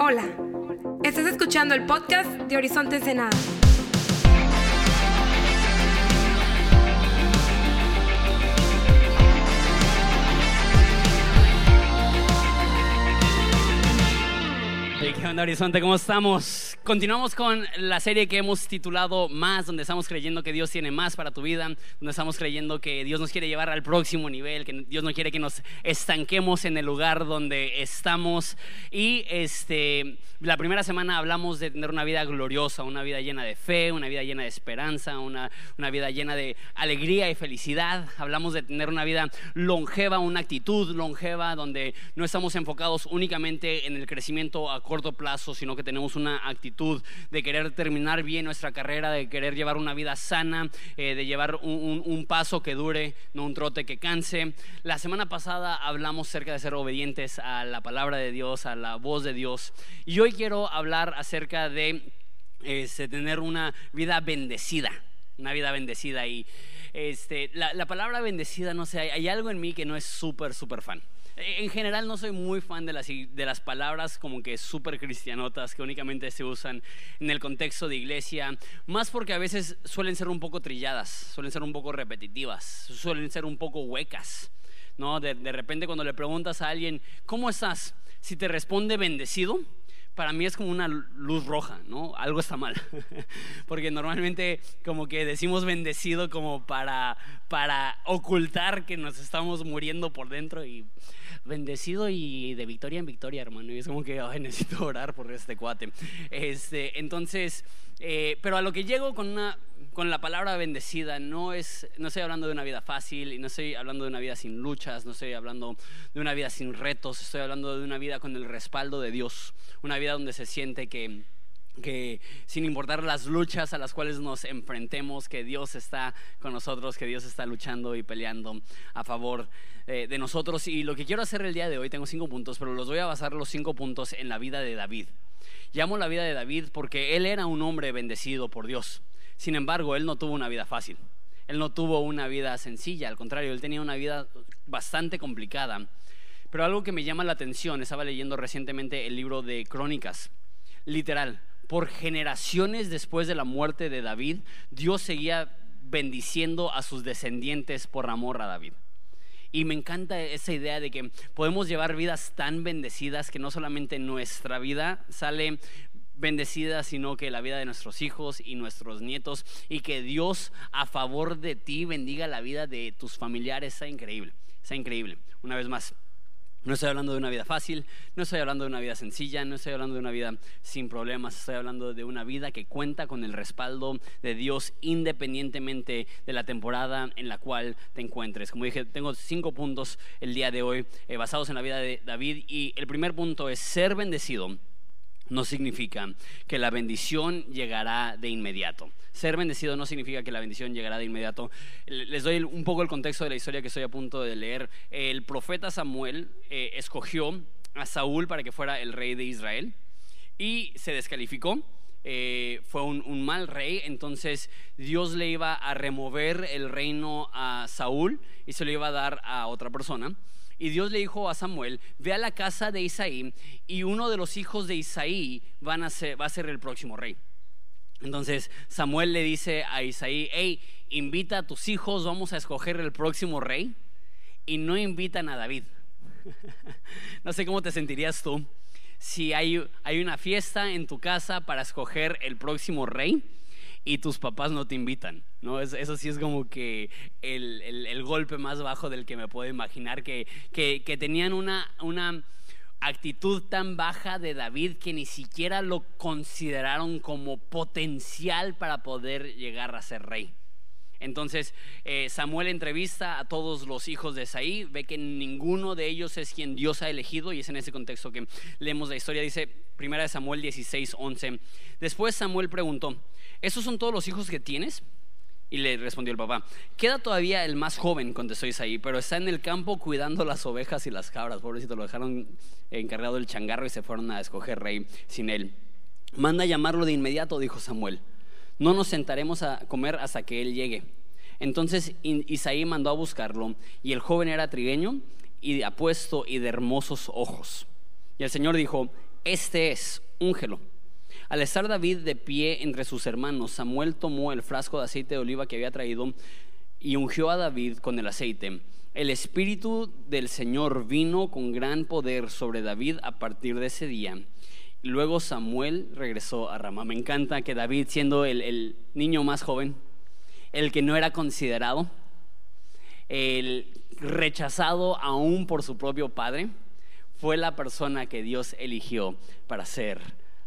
Hola, estás escuchando el podcast de Horizonte Ensenada. Hey, ¿Qué onda, Horizonte? ¿Cómo estamos? Continuamos con la serie que hemos titulado Más, donde estamos creyendo que Dios tiene más para tu vida, donde estamos creyendo que Dios nos quiere llevar al próximo nivel, que Dios no quiere que nos estanquemos en el lugar donde estamos. Y este, la primera semana hablamos de tener una vida gloriosa, una vida llena de fe, una vida llena de esperanza, una, una vida llena de alegría y felicidad. Hablamos de tener una vida longeva, una actitud longeva, donde no estamos enfocados únicamente en el crecimiento a corto plazo, sino que tenemos una actitud de querer terminar bien nuestra carrera, de querer llevar una vida sana, eh, de llevar un, paso que dure, no un trote que canse. La semana pasada hablamos acerca de ser obedientes a la palabra de Dios, a la voz de Dios. Y hoy quiero hablar acerca de este, tener una vida bendecida, una vida bendecida. Y este, la, la palabra bendecida, no sé, hay, hay algo en mí que no es súper, súper fan. En general no soy muy fan de las, de las palabras como que súper cristianotas que únicamente se usan en el contexto de iglesia, más porque a veces suelen ser un poco trilladas, suelen ser un poco repetitivas, suelen ser un poco huecas. ¿no? De, de repente cuando le preguntas a alguien, ¿cómo estás? Si te responde bendecido, para mí es como una luz roja, ¿no? Algo está mal. Porque normalmente como que decimos bendecido como para, para ocultar que nos estamos muriendo por dentro y bendecido y de victoria en victoria, hermano. Y es como que ay, necesito orar por este cuate. Este, entonces, eh, pero a lo que llego con una con la palabra bendecida no es no estoy hablando de una vida fácil y no estoy hablando de una vida sin luchas, no estoy hablando de una vida sin retos, estoy hablando de una vida con el respaldo de Dios, una vida donde se siente que que sin importar las luchas a las cuales nos enfrentemos, que Dios está con nosotros, que Dios está luchando y peleando a favor eh, de nosotros. Y lo que quiero hacer el día de hoy, tengo cinco puntos, pero los voy a basar los cinco puntos en la vida de David. Llamo la vida de David porque él era un hombre bendecido por Dios. Sin embargo, él no tuvo una vida fácil. Él no tuvo una vida sencilla, al contrario, él tenía una vida bastante complicada. Pero algo que me llama la atención, estaba leyendo recientemente el libro de Crónicas, literal, por generaciones después de la muerte de David, Dios seguía bendiciendo a sus descendientes por amor a David. Y me encanta esa idea de que podemos llevar vidas tan bendecidas que no solamente nuestra vida sale bendecida, sino que la vida de nuestros hijos y nuestros nietos y que Dios a favor de ti bendiga la vida de tus familiares, está increíble, está increíble. Una vez más, no estoy hablando de una vida fácil, no estoy hablando de una vida sencilla, no estoy hablando de una vida sin problemas, estoy hablando de una vida que cuenta con el respaldo de Dios independientemente de la temporada en la cual te encuentres. Como dije, tengo cinco puntos el día de hoy eh, basados en la vida de David y el primer punto es ser bendecido no significa que la bendición llegará de inmediato. Ser bendecido no significa que la bendición llegará de inmediato. Les doy un poco el contexto de la historia que estoy a punto de leer. El profeta Samuel eh, escogió a Saúl para que fuera el rey de Israel y se descalificó. Eh, fue un, un mal rey, entonces Dios le iba a remover el reino a Saúl y se lo iba a dar a otra persona. Y Dios le dijo a Samuel, ve a la casa de Isaí y uno de los hijos de Isaí va a ser el próximo rey. Entonces Samuel le dice a Isaí, hey, invita a tus hijos, vamos a escoger el próximo rey. Y no invitan a David. no sé cómo te sentirías tú si hay una fiesta en tu casa para escoger el próximo rey y tus papás no te invitan, ¿no? Es- Eso sí es como que el, el- el golpe más bajo del que me puedo imaginar, que, que- que tenían una, una actitud tan baja de David que ni siquiera lo consideraron como potencial para poder llegar a ser rey. Entonces eh, Samuel entrevista a todos los hijos de Saí, ve que ninguno de ellos es quien Dios ha elegido y es en ese contexto que leemos la historia. Dice primera de Samuel 16, 11. Después Samuel preguntó, ¿esos son todos los hijos que tienes? Y le respondió el papá, queda todavía el más joven, contestó Isaí, pero está en el campo cuidando las ovejas y las cabras. Pobrecito, lo dejaron encargado del changarro y se fueron a escoger rey sin él. Manda llamarlo de inmediato, dijo Samuel. No nos sentaremos a comer hasta que él llegue. Entonces Isaí mandó a buscarlo, y el joven era trigueño y apuesto y de hermosos ojos. Y el Señor dijo, este es, úngelo. Al estar David de pie entre sus hermanos, Samuel tomó el frasco de aceite de oliva que había traído y ungió a David con el aceite. El espíritu del Señor vino con gran poder sobre David a partir de ese día. Luego Samuel regresó a Ramá. Me encanta que David, siendo el, el niño más joven, el que no era considerado, el rechazado aún por su propio padre, fue la persona que Dios eligió para ser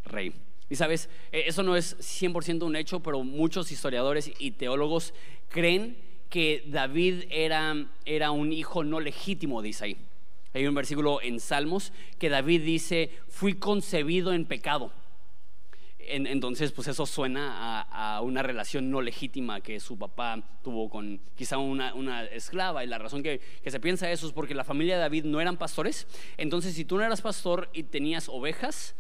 rey. Y sabes, e, eso no es 100% un hecho, pero muchos historiadores y teólogos creen que David era, era un hijo no legítimo de Isaí. Hay un versículo en Salmos que David dice, fui concebido en pecado. entonces, pues eso suena a, una relación no legítima que su papá tuvo con quizá una, esclava. Y la razón que, se piensa eso es porque la familia de David no eran pastores. Entonces, si tú no eras pastor y tenías ovejas,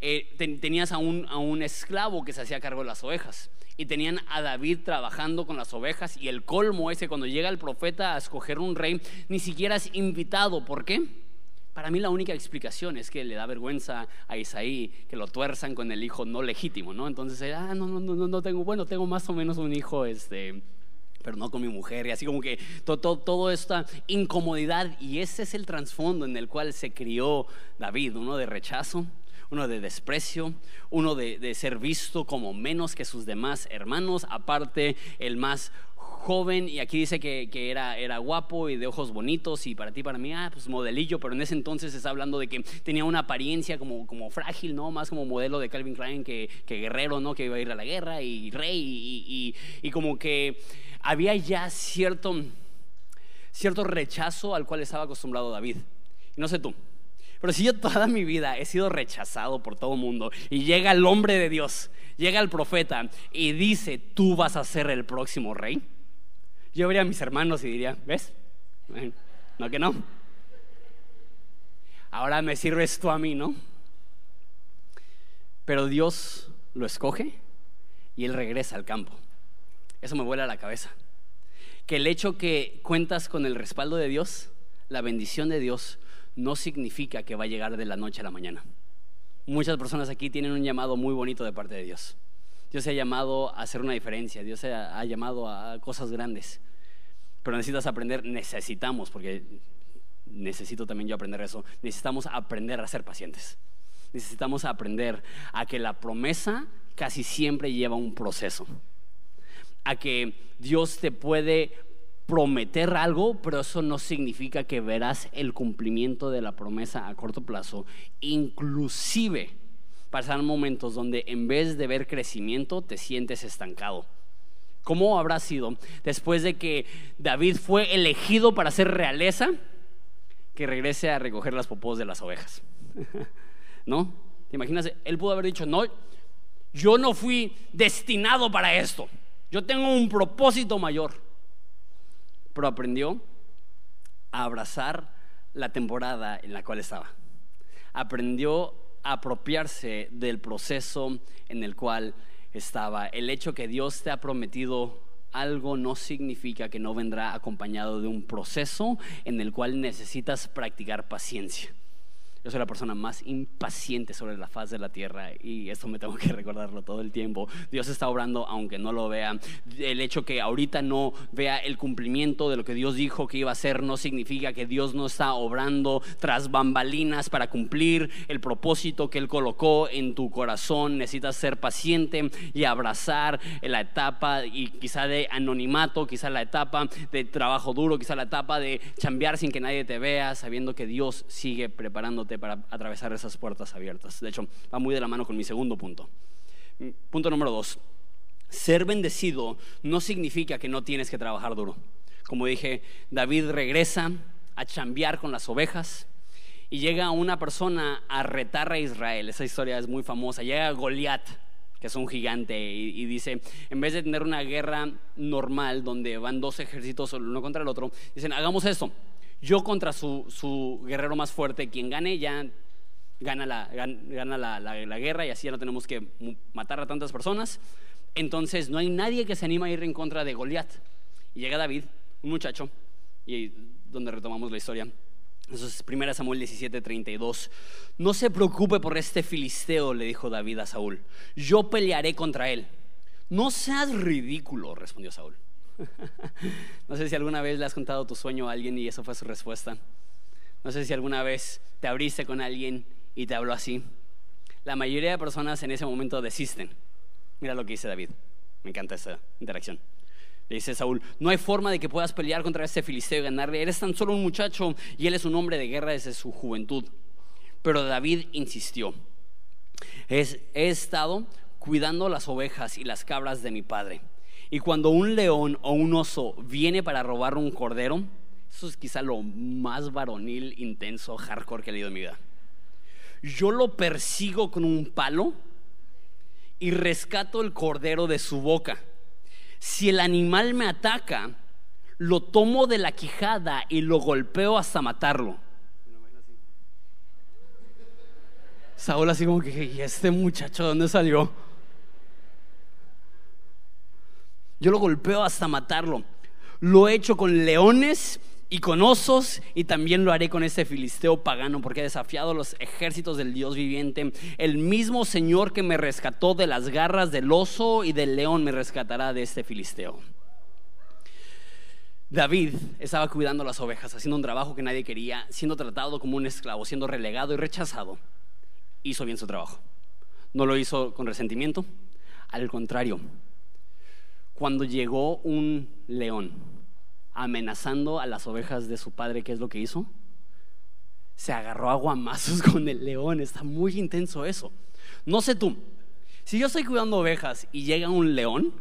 eh, tenías a un, a un esclavo que se hacía cargo de las ovejas y tenían a David trabajando con las ovejas y el colmo ese cuando llega el profeta a escoger un rey ni siquiera es invitado. ¿Por qué? Para mí la única explicación es que le da vergüenza a Isaí que lo tuerzan con el hijo no legítimo, ¿no? Entonces, ah, no, no, no, no tengo, bueno, tengo más o menos un hijo, este, pero no con mi mujer, y así como que todo, todo, toda esta incomodidad, y ese es el trasfondo en el cual se crió David, uno de rechazo, uno de desprecio, uno de, ser visto como menos que sus demás hermanos, aparte el más joven y aquí dice que, era, era, guapo y de ojos bonitos y para ti, para mí, ah, pues modelillo, pero en ese entonces está hablando de que tenía una apariencia como, como frágil, ¿no? Más como modelo de Calvin Klein que, guerrero, ¿no? Que iba a ir a la guerra y rey y, y como que había ya cierto, cierto rechazo al cual estaba acostumbrado David. Y no sé tú, pero si yo toda mi vida he sido rechazado por todo el mundo y llega el hombre de Dios, llega el profeta y dice, tú vas a ser el próximo rey, yo vería a mis hermanos y diría, ¿ves? No que no. Ahora me sirves tú a mí, ¿no? Pero Dios lo escoge y él regresa al campo. Eso me vuela a la cabeza. Que el hecho que cuentas con el respaldo de Dios, la bendición de Dios, no significa que va a llegar de la noche a la mañana. Muchas personas aquí tienen un llamado muy bonito de parte de Dios. Dios se ha llamado a hacer una diferencia, Dios se ha, llamado a cosas grandes. Pero necesitas aprender, necesitamos, porque necesito también yo aprender eso, necesitamos aprender a ser pacientes. Necesitamos aprender a que la promesa casi siempre lleva un proceso. A que Dios te puede prometer algo, pero eso no significa que verás el cumplimiento de la promesa a corto plazo. Inclusive pasarán momentos donde en vez de ver crecimiento te sientes estancado. ¿Cómo habrá sido después de que David fue elegido para ser realeza que regrese a recoger las popós de las ovejas? ¿No? ¿Te imaginas? Él pudo haber dicho, no, yo no fui destinado para esto. Yo tengo un propósito mayor pero aprendió a abrazar la temporada en la cual estaba. Aprendió a apropiarse del proceso en el cual estaba. El hecho que Dios te ha prometido algo no significa que no vendrá acompañado de un proceso en el cual necesitas practicar paciencia. Yo soy la persona más impaciente sobre la faz de la tierra y esto me tengo que recordarlo todo el tiempo. Dios está obrando aunque no lo vea. El hecho que ahorita no vea el cumplimiento de lo que Dios dijo que iba a hacer no significa que Dios no está obrando tras bambalinas para cumplir el propósito que Él colocó en tu corazón. Necesitas ser paciente y abrazar la etapa y quizá de anonimato, quizá la etapa de trabajo duro, quizá la etapa de chambear sin que nadie te vea, sabiendo que Dios sigue preparándote para atravesar esas puertas abiertas. De hecho, va muy de la mano con mi segundo punto. Mm, punto número dos. Ser bendecido no significa que no tienes que trabajar duro. Como dije, David regresa a chambear con las ovejas y llega una persona a retar a Israel. Esa historia es muy famosa. Llega Goliat, que es un gigante, y, dice, en vez de tener una guerra normal donde van dos ejércitos uno contra el otro, dicen, hagamos esto yo contra su, guerrero más fuerte, quien gane ya gana, la, gana la, guerra y así ya no tenemos que matar a tantas personas. Entonces no hay nadie que se anima a ir en contra de Goliat. Y llega David, un muchacho, y donde retomamos la historia, Eso es 1 Samuel 17, 32. No se preocupe por este filisteo, le dijo David a Saúl. Yo pelearé contra él. No seas ridículo, respondió Saúl. no sé si alguna vez le has contado tu sueño a alguien y eso fue su respuesta. No sé si alguna vez te abriste con alguien y te habló así. La mayoría de personas en ese momento desisten. Mira lo que dice David. Me encanta esa interacción. Le dice Saúl, no hay forma de que puedas pelear contra este filisteo y ganarle. Eres tan solo un muchacho y él es un hombre de guerra desde su juventud. Pero David insistió, he estado cuidando las ovejas y las cabras de mi padre. Y cuando un león o un oso viene para robar un cordero, eso es quizá lo más varonil, intenso, hardcore que he leído en mi vida. Yo lo persigo con un palo y rescato el cordero de su boca si el animal me ataca, lo tomo de la quijada y lo golpeo hasta matarlo. Saúl así como que, ¿y este muchacho dónde salió? Yo lo golpeo hasta matarlo. Lo he hecho con leones y con osos, y también lo haré con este filisteo pagano, porque he desafiado los ejércitos del Dios viviente. El mismo Señor que me rescató de las garras del oso y del león me rescatará de este filisteo. David estaba cuidando las ovejas, haciendo un trabajo que nadie quería, siendo tratado como un esclavo, siendo relegado y rechazado. Hizo bien su trabajo. No lo hizo con resentimiento, al contrario. Cuando llegó un león, amenazando a las ovejas de su padre, ¿qué es lo que hizo? Se agarró a con el león, está muy intenso eso. No sé tú, si yo estoy cuidando ovejas y llega un león,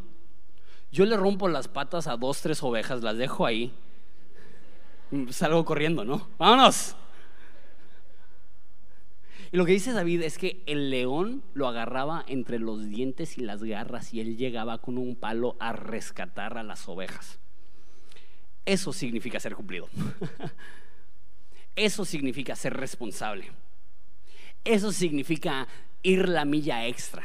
yo le rompo las patas a dos, tres ovejas, las dejo ahí, salgo corriendo, ¿no? Vámonos. Y lo que dice David es que el león lo agarraba entre los dientes y las garras y él llegaba con un palo a rescatar a las ovejas. Eso significa ser cumplido. Eso significa ser responsable. Eso significa ir la milla extra.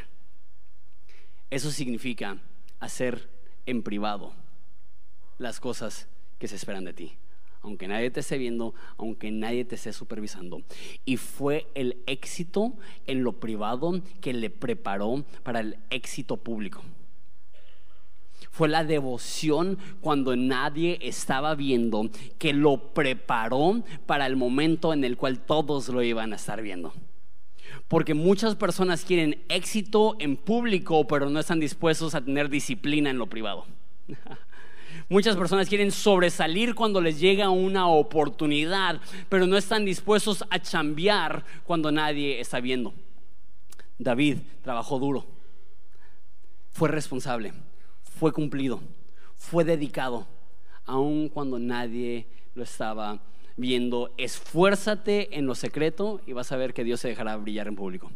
Eso significa hacer en privado las cosas que se esperan de ti. Aunque nadie te esté viendo, aunque nadie te esté supervisando. Y fue el éxito en lo privado que le preparó para el éxito público. Fue la devoción cuando nadie estaba viendo que lo preparó para el momento en el cual todos lo iban a estar viendo. Porque muchas personas quieren éxito en público, pero no están dispuestos a tener disciplina en lo privado. Muchas personas quieren sobresalir cuando les llega una oportunidad, pero no están dispuestos a chambear cuando nadie está viendo. David trabajó duro, fue responsable fue cumplido, fue dedicado, aun cuando nadie lo estaba viendo. Esfuérzate en lo secreto y vas a ver que Dios se dejará brillar en público.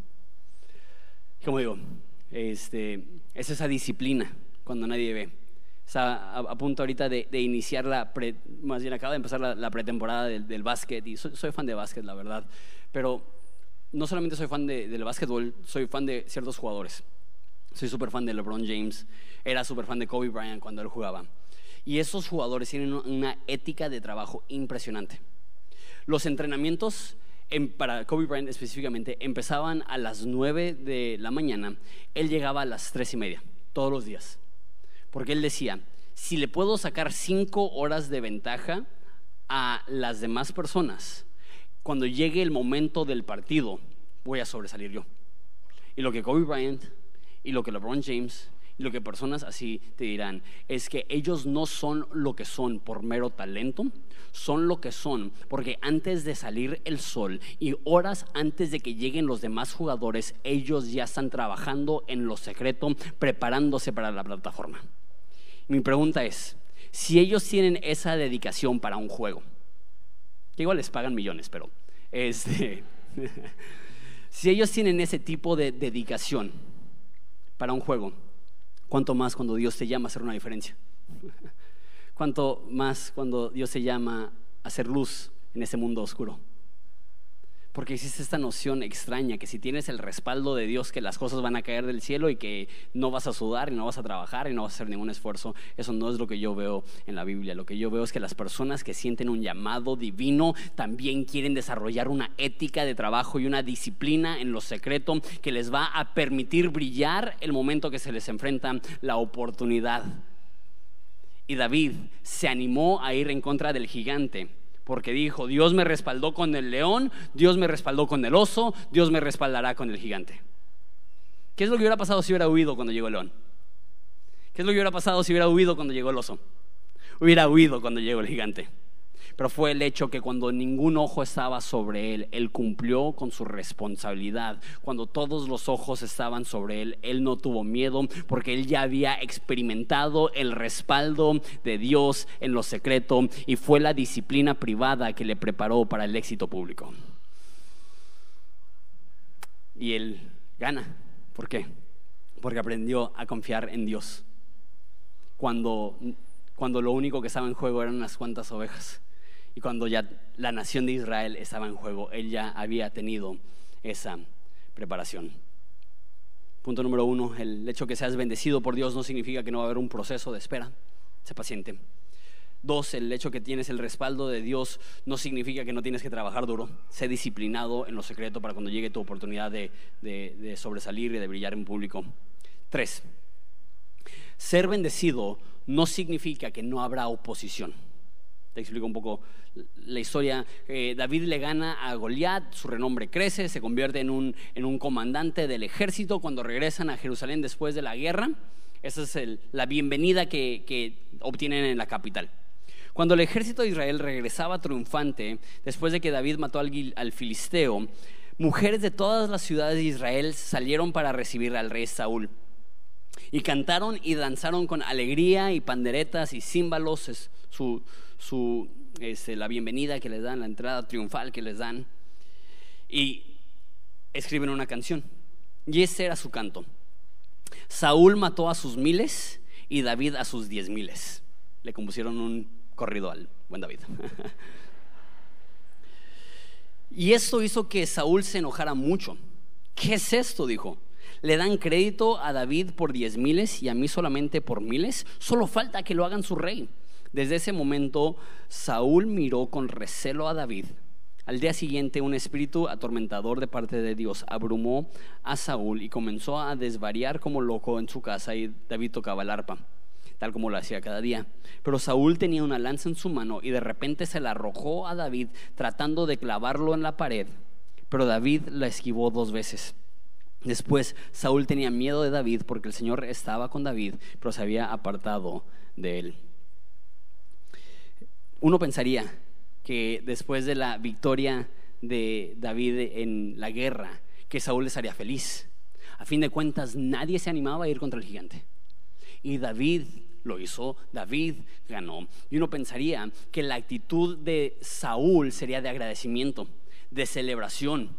Como digo, este, es esa disciplina cuando nadie ve. Está a, punto ahorita de, iniciar la, más bien acaba de empezar la, pretemporada del, básquet y soy, fan de básquet, la verdad. Pero no solamente soy fan del básquetbol, soy fan de ciertos jugadores. Soy súper fan de LeBron James, era súper fan de Kobe Bryant cuando él jugaba. Y esos jugadores tienen una ética de trabajo impresionante. Los entrenamientos para Kobe Bryant específicamente empezaban a las 9 de la mañana, él llegaba a las 3 y media, todos los días. Porque él decía, si le puedo sacar 5 horas de ventaja a las demás personas, cuando llegue el momento del partido, voy a sobresalir yo. Y lo que Kobe Bryant y lo que LeBron James y lo que personas así te dirán es que ellos no son lo que son por mero talento, son lo que son porque antes de salir el sol y horas antes de que lleguen los demás jugadores, ellos ya están trabajando en lo secreto, preparándose para la plataforma. Mi pregunta es, si ellos tienen esa dedicación para un juego, que igual les pagan millones, pero este, si ellos tienen ese tipo de dedicación, para un juego, cuánto más cuando Dios te llama a hacer una diferencia. Cuánto más cuando Dios te llama a hacer luz en ese mundo oscuro. Porque existe esta noción extraña que si tienes el respaldo de Dios, que las cosas van a caer del cielo y que no vas a sudar y no vas a trabajar y no vas a hacer ningún esfuerzo, eso no es lo que yo veo en la Biblia. Lo que yo veo es que las personas que sienten un llamado divino también quieren desarrollar una ética de trabajo y una disciplina en lo secreto que les va a permitir brillar el momento que se les enfrenta la oportunidad. Y David se animó a ir en contra del gigante porque dijo, Dios me respaldó con el león, Dios me respaldó con el oso, Dios me respaldará con el gigante. ¿Qué es lo que hubiera pasado si hubiera huido cuando llegó el león? ¿Qué es lo que hubiera pasado si hubiera huido cuando llegó el oso? Hubiera huido cuando llegó el gigante pero fue el hecho que cuando ningún ojo estaba sobre él, él cumplió con su responsabilidad. Cuando todos los ojos estaban sobre él, él no tuvo miedo porque él ya había experimentado el respaldo de Dios en lo secreto y fue la disciplina privada que le preparó para el éxito público. Y él gana. ¿Por qué? Porque aprendió a confiar en Dios. Cuando, cuando lo único que estaba en juego eran unas cuantas ovejas. Y cuando ya la nación de Israel estaba en juego, él ya había tenido esa preparación. Punto número uno, el hecho que seas bendecido por Dios no significa que no va a haber un proceso de espera. Sé paciente. Dos, el hecho que tienes el respaldo de Dios no significa que no tienes que trabajar duro. Sé disciplinado en lo secreto para cuando llegue tu oportunidad de, de sobresalir y de brillar en público. Tres, ser bendecido no significa que no habrá oposición. Te explico un poco la historia. Eh, David le gana a Goliat, su renombre crece, se convierte en un, en un comandante del ejército cuando regresan a Jerusalén después de la guerra. Esa es la bienvenida que, que obtienen en la capital. Cuando el ejército de Israel regresaba triunfante, después de que David mató al, al, filisteo, mujeres de todas las ciudades de Israel salieron para recibir al rey Saúl. Y cantaron y danzaron con alegría y panderetas y címbalos, su, su, este, la bienvenida que les dan, la entrada triunfal que les dan, y escriben una canción. Y ese era su canto. Saúl mató a sus miles y David a sus diez miles. Le compusieron un corrido al buen David. y esto hizo que Saúl se enojara mucho. ¿Qué es esto? dijo. Le dan crédito a David por diez miles y a mí solamente por miles. Solo falta que lo hagan su rey. Desde ese momento, Saúl miró con recelo a David. Al día siguiente, un espíritu atormentador de parte de Dios abrumó a Saúl y comenzó a desvariar como loco en su casa y David tocaba el arpa, tal como lo hacía cada día. Pero Saúl tenía una lanza en su mano y de repente se la arrojó a David tratando de clavarlo en la pared, pero David la esquivó dos veces. Después, Saúl tenía miedo de David porque el Señor estaba con David, pero se había apartado de él. Uno pensaría que después de la victoria de David en la guerra, que Saúl les haría feliz. A fin de cuentas, nadie se animaba a ir contra el gigante. Y David lo hizo, David ganó. Y uno pensaría que la actitud de Saúl sería de agradecimiento, de celebración,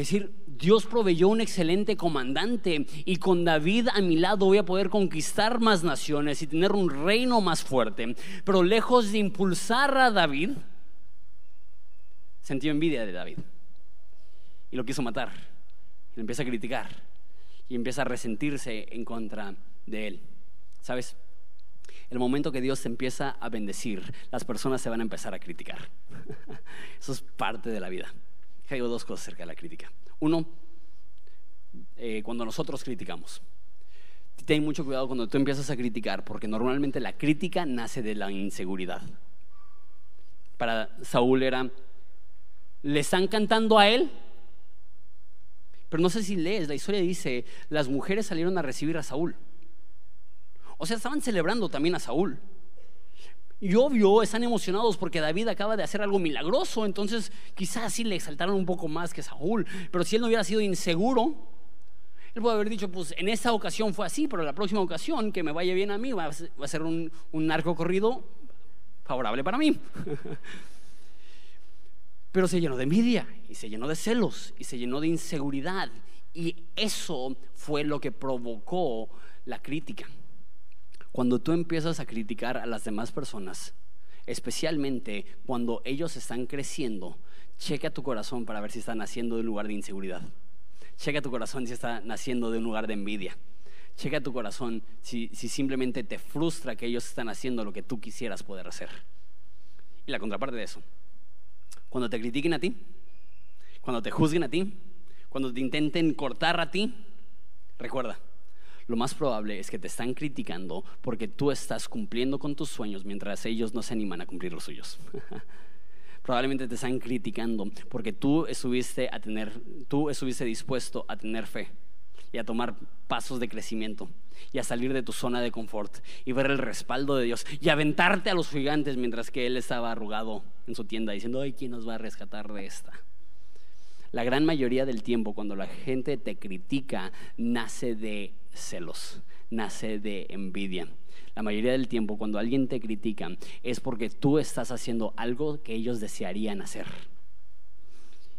decir, Dios proveyó un excelente comandante y con David a mi lado voy a poder conquistar más naciones y tener un reino más fuerte. Pero lejos de impulsar a David, sentió envidia de David y lo quiso matar. Y lo empieza a criticar y empieza a resentirse en contra de él. ¿Sabes? El momento que Dios te empieza a bendecir, las personas se van a empezar a criticar. Eso es parte de la vida digo dos cosas acerca de la crítica. Uno, eh, cuando nosotros criticamos. Ten mucho cuidado cuando tú empiezas a criticar, porque normalmente la crítica nace de la inseguridad. Para Saúl era, le están cantando a él, pero no sé si lees, la historia dice, las mujeres salieron a recibir a Saúl. O sea, estaban celebrando también a Saúl. Y obvio, están emocionados porque David acaba de hacer algo milagroso, entonces quizás sí le exaltaron un poco más que Saúl, pero si él no hubiera sido inseguro, él puede haber dicho, pues en esta ocasión fue así, pero la próxima ocasión que me vaya bien a mí va a ser un, un narco corrido favorable para mí. Pero se llenó de envidia y se llenó de celos y se llenó de inseguridad y eso fue lo que provocó la crítica. Cuando tú empiezas a criticar a las demás personas, especialmente cuando ellos están creciendo, checa tu corazón para ver si está naciendo de un lugar de inseguridad. Checa tu corazón si está naciendo de un lugar de envidia. Checa tu corazón si, si simplemente te frustra que ellos están haciendo lo que tú quisieras poder hacer. Y la contraparte de eso, cuando te critiquen a ti, cuando te juzguen a ti, cuando te intenten cortar a ti, recuerda, lo más probable es que te están criticando porque tú estás cumpliendo con tus sueños mientras ellos no se animan a cumplir los suyos. Probablemente te están criticando porque tú estuviste dispuesto a tener fe y a tomar pasos de crecimiento y a salir de tu zona de confort y ver el respaldo de Dios y aventarte a los gigantes mientras que él estaba arrugado en su tienda diciendo, ay, ¿quién nos va a rescatar de esta? La gran mayoría del tiempo cuando la gente te critica nace de celos, nace de envidia. La mayoría del tiempo cuando alguien te critica es porque tú estás haciendo algo que ellos desearían hacer.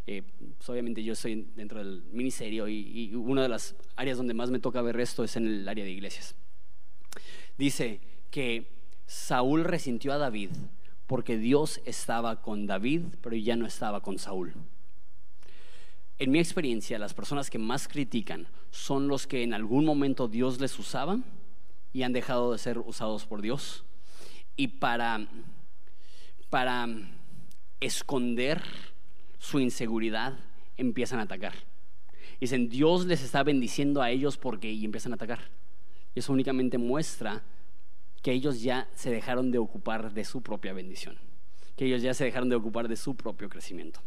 Eh, pues, obviamente yo estoy dentro del ministerio y, y una de las áreas donde más me toca ver esto es en el área de iglesias. Dice que Saúl resintió a David porque Dios estaba con David, pero ya no estaba con Saúl. En mi experiencia, las personas que más critican son los que en algún momento Dios les usaba y han dejado de ser usados por Dios. Y para, para esconder su inseguridad, empiezan a atacar. Dicen, Dios les está bendiciendo a ellos porque y empiezan a atacar. Y eso únicamente muestra que ellos ya se dejaron de ocupar de su propia bendición, que ellos ya se dejaron de ocupar de su propio crecimiento.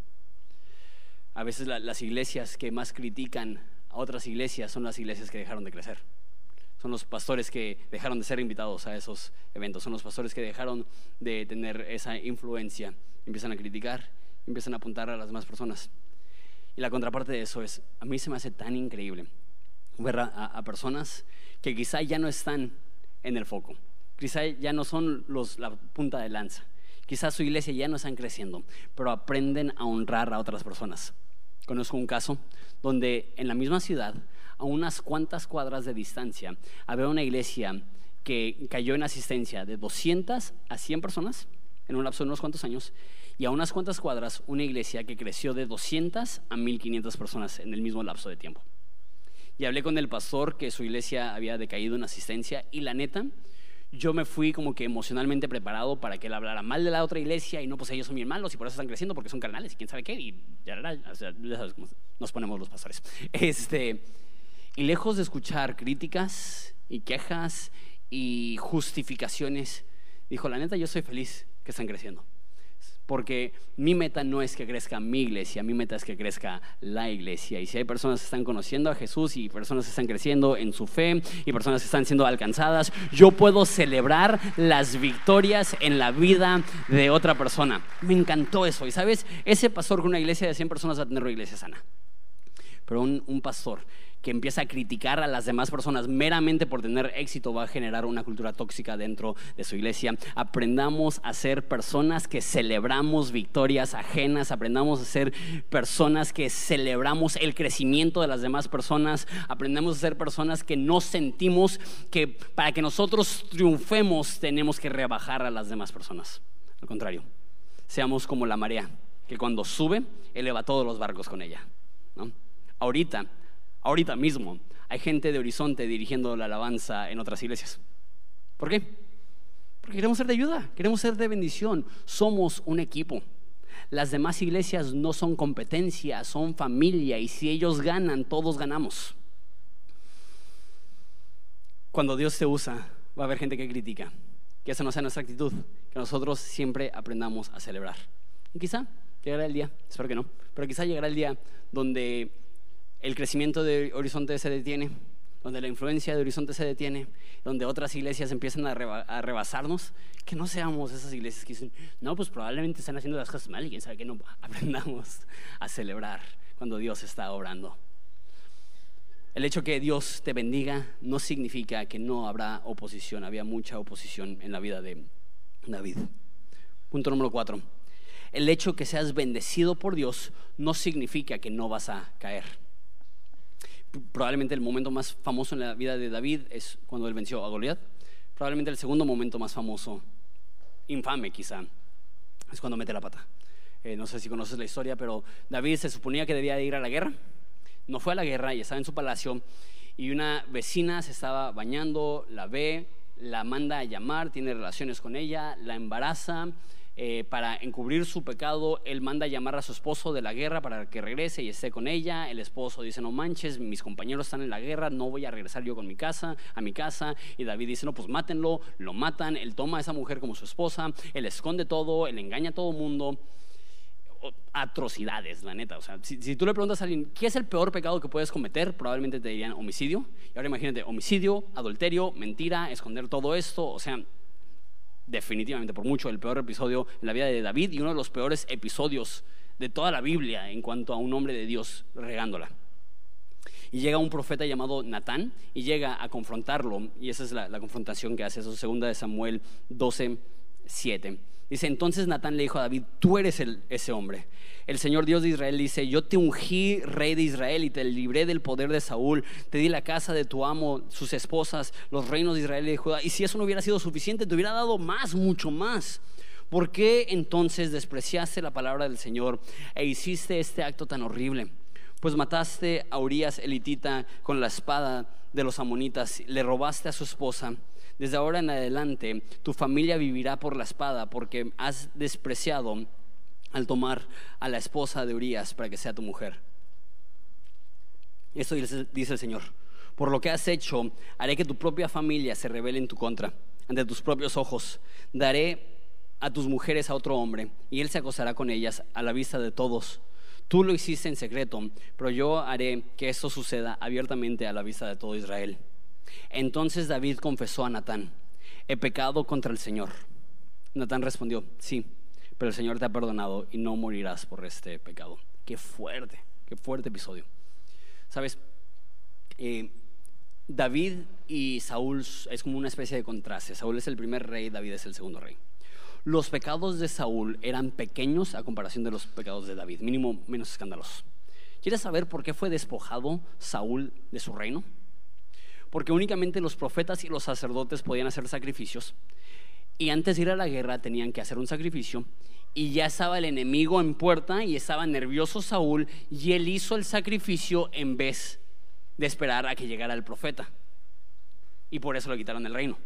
A veces las iglesias que más critican a otras iglesias son las iglesias que dejaron de crecer. Son los pastores que dejaron de ser invitados a esos eventos. Son los pastores que dejaron de tener esa influencia. Empiezan a criticar, empiezan a apuntar a las demás personas. Y la contraparte de eso es, a mí se me hace tan increíble ver a, personas que quizá ya no están en el foco. Quizá ya no son los, la punta de lanza. Quizá su iglesia ya no están creciendo, pero aprenden a honrar a otras personas. Conozco un caso donde en la misma ciudad, a unas cuantas cuadras de distancia, había una iglesia que cayó en asistencia de 200 a 100 personas en un lapso de unos cuantos años, y a unas cuantas cuadras una iglesia que creció de 200 a 1500 personas en el mismo lapso de tiempo. Y hablé con el pastor que su iglesia había decaído en asistencia, y la neta, yo me fui como que emocionalmente preparado para que él hablara mal de la otra iglesia y no, pues ellos son bien malos y por eso están creciendo porque son carnales y quién sabe qué. Y ya, sabes cómo nos ponemos los pastores. Este, y lejos de escuchar críticas y quejas y justificaciones, dijo, la neta, yo soy feliz que están creciendo porque mi meta no es que crezca mi iglesia, mi meta es que crezca la iglesia. Y si hay personas que están conociendo a Jesús y personas que están creciendo en su fe y personas que están siendo alcanzadas, yo puedo celebrar las victorias en la vida de otra persona. Me encantó eso. Y sabes, ese pastor con una iglesia de 100 personas va a tener una iglesia sana. Pero un, un pastor que empieza a criticar a las demás personas meramente por tener éxito va a generar una cultura tóxica dentro de su iglesia. Aprendamos a ser personas que celebramos victorias ajenas, aprendamos a ser personas que celebramos el crecimiento de las demás personas, aprendamos a ser personas que no sentimos que para que nosotros triunfemos tenemos que rebajar a las demás personas. Al contrario, seamos como la marea, que cuando sube eleva todos los barcos con ella. Ahorita ahorita mismo hay gente de Horizonte dirigiendo la alabanza en otras iglesias. ¿Por qué? Porque queremos ser de ayuda, queremos ser de bendición. Somos un equipo. Las demás iglesias no son competencia, son familia y si ellos ganan, todos ganamos. Cuando Dios te usa, va a haber gente que critica. Que esa no sea nuestra actitud, que nosotros siempre aprendamos a celebrar. Y quizá llegará el día, espero que no, pero quizá llegará el día donde el crecimiento de Horizonte se detiene, donde la influencia de Horizonte se detiene, donde otras iglesias empiezan a, rebasarnos, que no seamos esas iglesias que dicen, no, pues probablemente están haciendo las cosas mal y quién sabe que no aprendamos a celebrar cuando Dios está obrando. El hecho que Dios te bendiga no significa que no habrá oposición, había mucha oposición en la vida de David. Punto número cuatro. El hecho que seas bendecido por Dios no significa que no vas a caer probablemente el momento más famoso en la vida de David es cuando él venció a Goliat. Probablemente el segundo momento más famoso, infame quizá, es cuando mete la pata. Eh, no sé si conoces la historia, pero David se suponía que debía ir a la guerra. No fue a la guerra y estaba en su palacio. Y una vecina se estaba bañando, la ve, la manda a llamar, tiene relaciones con ella, la embaraza. Eh, para encubrir su pecado, él manda llamar a su esposo de la guerra para que regrese y esté con ella. El esposo dice, no manches, mis compañeros están en la guerra, no voy a regresar yo con mi casa, a mi casa. Y David dice, no, pues mátenlo, lo matan. Él toma a esa mujer como su esposa, él esconde todo, él engaña a todo mundo. Atrocidades, la neta. O sea, si, si tú le preguntas a alguien, ¿qué es el peor pecado que puedes cometer? Probablemente te dirían homicidio. Y ahora imagínate, homicidio, adulterio, mentira, esconder todo esto. O sea, definitivamente por mucho el peor episodio en la vida de David y uno de los peores episodios de toda la Biblia en cuanto a un hombre de Dios regándola. Y llega un profeta llamado Natán y llega a confrontarlo, y esa es la, confrontación que hace, eso segunda de Samuel 12, 7. Dice, entonces Natán le dijo a David, tú eres ese hombre. El Señor Dios de Israel dice, yo te ungí rey de Israel y te libré del poder de Saúl, te di la casa de tu amo, sus esposas, los reinos de Israel y de Judá. Y si eso no hubiera sido suficiente, te hubiera dado más, mucho más. ¿Por qué entonces despreciaste la palabra del Señor e hiciste este acto tan horrible? Pues mataste a Urias elitita con la espada de los amonitas, le robaste a su esposa desde ahora en adelante tu familia vivirá por la espada porque has despreciado al tomar a la esposa de Urias para que sea tu mujer. Esto dice el Señor. Por lo que has hecho, haré que tu propia familia se revele en tu contra, ante tus propios ojos. Daré a tus mujeres a otro hombre, y él se acosará con ellas a la vista de todos. Tú lo hiciste en secreto, pero yo haré que esto suceda abiertamente a la vista de todo Israel. Entonces David confesó a Natán, he pecado contra el Señor. Natán respondió, sí, pero el Señor te ha perdonado y no morirás por este pecado. Qué fuerte, qué fuerte episodio. Sabes, eh, David y Saúl es como una especie de contraste. Saúl es el primer rey, David es el segundo rey. Los pecados de Saúl eran pequeños a comparación de los pecados de David, mínimo menos escandalosos. ¿Quieres saber por qué fue despojado Saúl de su reino? Porque únicamente los profetas y los sacerdotes podían hacer sacrificios. Y antes de ir a la guerra tenían que hacer un sacrificio. Y ya estaba el enemigo en puerta y estaba nervioso Saúl y él hizo el sacrificio en vez de esperar a que llegara el profeta. Y por eso le quitaron el reino.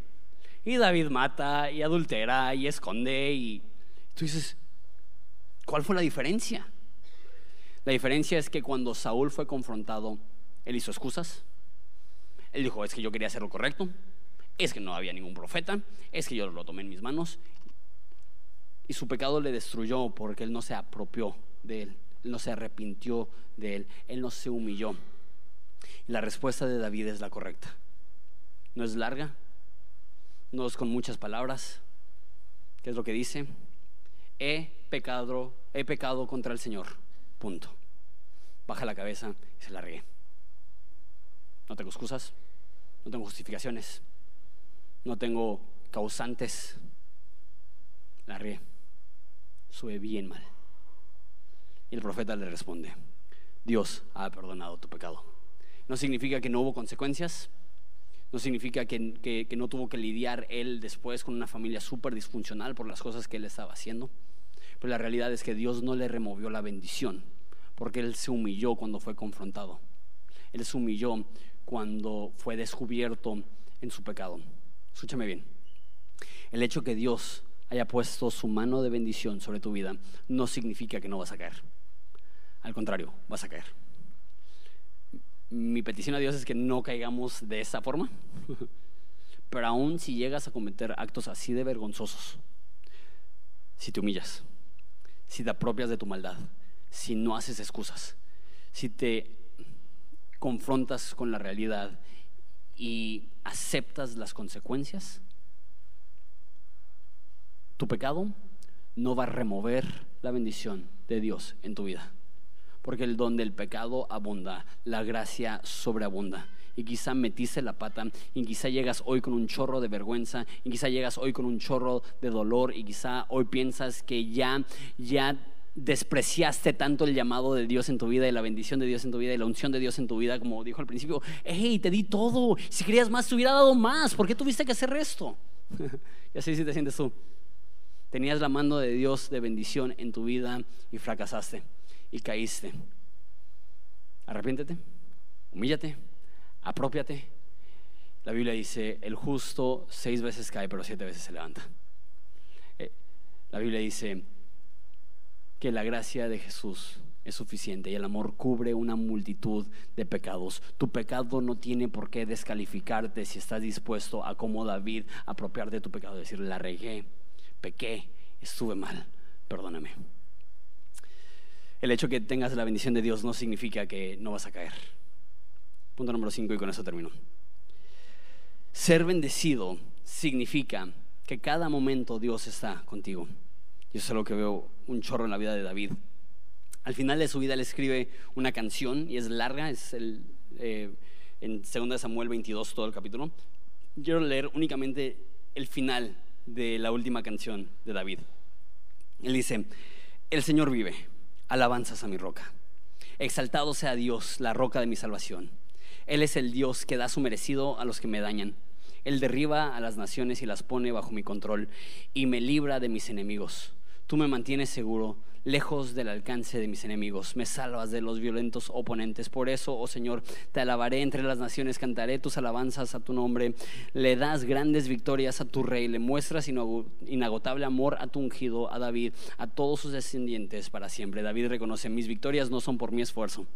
Y David mata y adultera y esconde y tú dices, ¿cuál fue la diferencia? La diferencia es que cuando Saúl fue confrontado, él hizo excusas, él dijo, es que yo quería hacer lo correcto, es que no había ningún profeta, es que yo lo tomé en mis manos. Y su pecado le destruyó porque él no se apropió de él, no se arrepintió de él, él no se humilló. Y la respuesta de David es la correcta. No es larga, no es con muchas palabras. ¿Qué es lo que dice? He pecado, he pecado contra el Señor. Punto. Baja la cabeza y se la ríe. No tengo excusas, no tengo justificaciones, no tengo causantes. La ríe, sube bien mal. Y el profeta le responde, Dios ha perdonado tu pecado. No significa que no hubo consecuencias, no significa que, no tuvo que lidiar él después con una familia súper disfuncional por las cosas que él estaba haciendo. Pero la realidad es que Dios no le removió la bendición, porque él se humilló cuando fue confrontado. Él se humilló cuando fue descubierto en su pecado. Escúchame bien. El hecho que Dios haya puesto su mano de bendición sobre tu vida no significa que no vas a caer. Al contrario, vas a caer. Mi petición a Dios es que no caigamos de esa forma. Pero aún si llegas a cometer actos así de vergonzosos, si te humillas, si te apropias de tu maldad, si no haces excusas, si te confrontas con la realidad y aceptas las consecuencias, tu pecado no va a remover la bendición de Dios en tu vida. Porque el don del pecado abunda, la gracia sobreabunda. Y quizá metiste la pata, y quizá llegas hoy con un chorro de vergüenza, y quizá llegas hoy con un chorro de dolor, y quizá hoy piensas que ya, ya despreciaste tanto el llamado de Dios en tu vida y la bendición de Dios en tu vida y la unción de Dios en tu vida, como dijo al principio, hey, te di todo, si querías más te hubiera dado más, ¿por qué tuviste que hacer esto? y así si te sientes tú. Tenías la mano de Dios de bendición en tu vida y fracasaste y caíste. Arrepiéntete, humíllate, apropiate. La Biblia dice, el justo seis veces cae, pero siete veces se levanta. Eh, la Biblia dice que la gracia de Jesús es suficiente y el amor cubre una multitud de pecados. Tu pecado no tiene por qué descalificarte si estás dispuesto a, como David, apropiarte de tu pecado, decir, la regué pequé, estuve mal, perdóname. El hecho que tengas la bendición de Dios no significa que no vas a caer. Punto número 5 y con eso termino. Ser bendecido significa que cada momento Dios está contigo. Y eso es que veo un chorro en la vida de David. Al final de su vida él escribe una canción y es larga, es el, eh, en 2 Samuel 22 todo el capítulo. Quiero leer únicamente el final de la última canción de David. Él dice, el Señor vive, alabanzas a mi roca. Exaltado sea Dios, la roca de mi salvación. Él es el Dios que da su merecido a los que me dañan. Él derriba a las naciones y las pone bajo mi control y me libra de mis enemigos. Tú me mantienes seguro lejos del alcance de mis enemigos, me salvas de los violentos oponentes. Por eso, oh Señor, te alabaré entre las naciones, cantaré tus alabanzas a tu nombre, le das grandes victorias a tu rey, le muestras inagotable amor a tu ungido, a David, a todos sus descendientes para siempre. David reconoce, mis victorias no son por mi esfuerzo.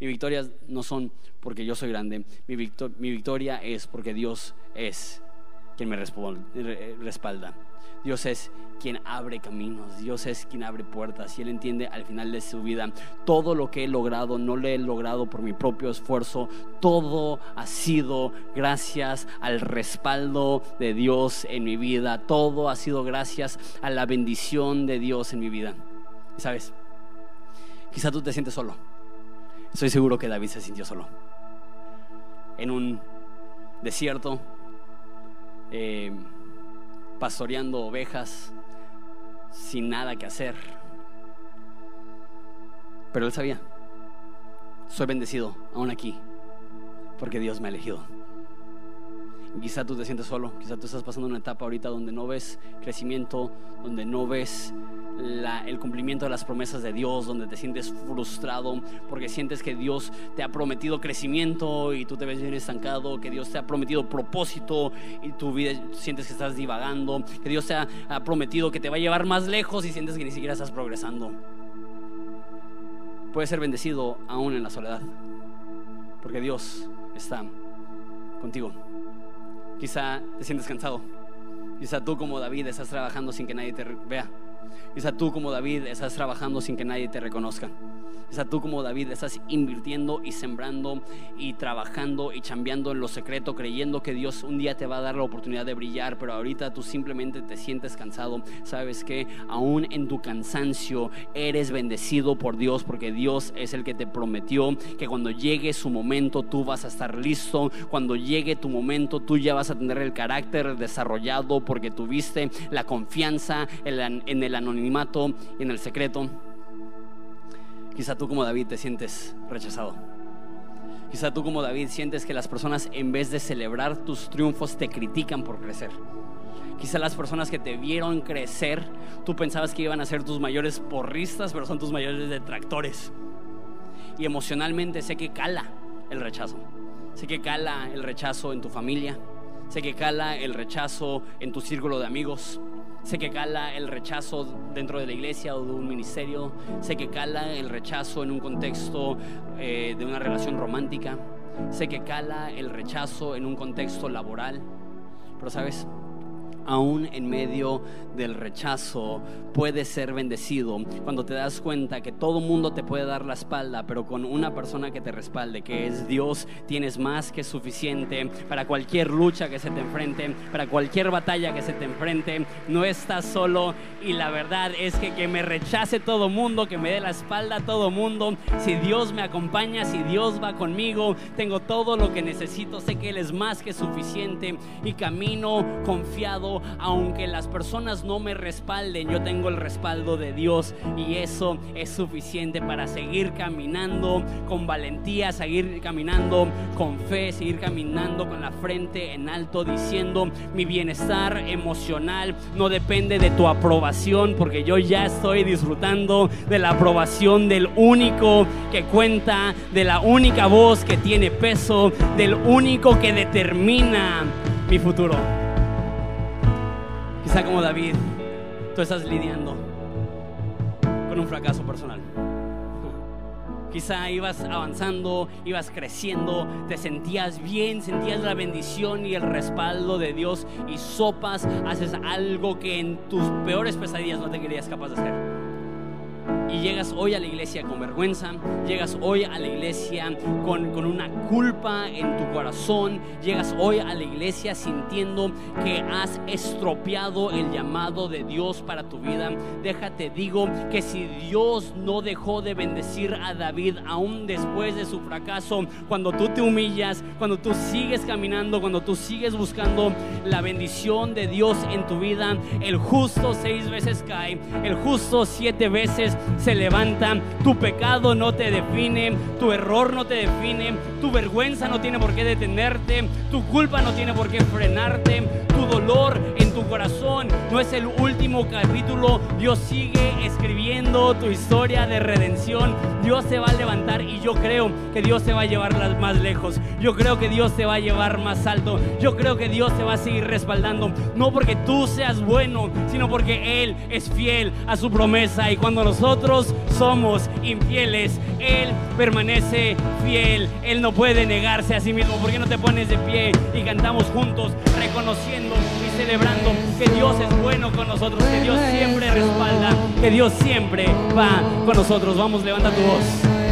Mis victorias no son porque yo soy grande, mi, mi victoria es porque Dios es quien me respalda. Dios es quien abre caminos, Dios es quien abre puertas y Él entiende al final de su vida todo lo que he logrado, no lo he logrado por mi propio esfuerzo, todo ha sido gracias al respaldo de Dios en mi vida, todo ha sido gracias a la bendición de Dios en mi vida. ¿Sabes? Quizá tú te sientes solo. Estoy seguro que David se sintió solo. En un desierto. Eh, pastoreando ovejas sin nada que hacer. Pero él sabía, soy bendecido aún aquí, porque Dios me ha elegido. Quizá tú te sientes solo, quizá tú estás pasando una etapa ahorita donde no ves crecimiento, donde no ves el cumplimiento de las promesas de Dios, donde te sientes frustrado porque sientes que Dios te ha prometido crecimiento y tú te ves bien estancado, que Dios te ha prometido propósito y tu vida sientes que estás divagando, que Dios te ha, ha prometido que te va a llevar más lejos y sientes que ni siquiera estás progresando. Puedes ser bendecido aún en la soledad, porque Dios está contigo. Quizá te sientes cansado, quizá tú como David estás trabajando sin que nadie te vea. Quizá tú como David estás trabajando sin que nadie te reconozca. Quizá tú como David estás invirtiendo y sembrando y trabajando y chambeando en lo secreto, creyendo que Dios un día te va a dar la oportunidad de brillar, pero ahorita tú simplemente te sientes cansado. Sabes que aún en tu cansancio eres bendecido por Dios porque Dios es el que te prometió que cuando llegue su momento tú vas a estar listo. Cuando llegue tu momento tú ya vas a tener el carácter desarrollado porque tuviste la confianza en el anonimato y en el secreto. Quizá tú como David te sientes rechazado. Quizá tú como David sientes que las personas en vez de celebrar tus triunfos te critican por crecer. Quizá las personas que te vieron crecer, tú pensabas que iban a ser tus mayores porristas, pero son tus mayores detractores. Y emocionalmente sé que cala el rechazo. Sé que cala el rechazo en tu familia. Sé que cala el rechazo en tu círculo de amigos. Sé que cala el rechazo dentro de la iglesia o de un ministerio. Sé que cala el rechazo en un contexto eh, de una relación romántica. Sé que cala el rechazo en un contexto laboral. Pero sabes, aún en medio del rechazo, puedes ser bendecido cuando te das cuenta que todo mundo te puede dar la espalda, pero con una persona que te respalde, que es Dios, tienes más que suficiente para cualquier lucha que se te enfrente, para cualquier batalla que se te enfrente. No estás solo y la verdad es que que me rechace todo mundo, que me dé la espalda todo mundo, si Dios me acompaña, si Dios va conmigo, tengo todo lo que necesito, sé que Él es más que suficiente y camino confiado aunque las personas no me respalden, yo tengo el respaldo de Dios y eso es suficiente para seguir caminando con valentía, seguir caminando con fe, seguir caminando con la frente en alto, diciendo mi bienestar emocional no depende de tu aprobación, porque yo ya estoy disfrutando de la aprobación del único que cuenta, de la única voz que tiene peso, del único que determina mi futuro. Quizá como David, tú estás lidiando con un fracaso personal. Quizá ibas avanzando, ibas creciendo, te sentías bien, sentías la bendición y el respaldo de Dios y sopas, haces algo que en tus peores pesadillas no te querías capaz de hacer y llegas hoy a la iglesia con vergüenza, llegas hoy a la iglesia con, con, una culpa en tu corazón, llegas hoy a la iglesia sintiendo que has estropeado el llamado de Dios para tu vida, déjate digo que si Dios no dejó de bendecir a David aún después de su fracaso, cuando tú te humillas, cuando tú sigues caminando, cuando tú sigues buscando la bendición de Dios en tu vida, el justo seis veces cae, el justo siete veces se levanta. Tu pecado no te define, tu error no te define, tu vergüenza no tiene por qué detenerte, tu culpa no tiene por qué frenarte, tu dolor en tu corazón no es el último capítulo. Dios sigue escribiendo tu historia de redención. Dios se va a levantar y yo creo que Dios se va a llevar más lejos. Yo creo que Dios te va a llevar más alto. Yo creo que Dios te va a seguir respaldando. No porque tú seas bueno, sino porque Él es fiel a su promesa. Y cuando nosotros somos infieles, Él permanece fiel. Él no puede negarse a sí mismo. ¿Por qué no te pones de pie y cantamos juntos, reconociendo y celebrando que Dios es bueno con nosotros, que Dios siempre respalda, que Dios siempre va con nosotros? Vamos, levanta tu voz.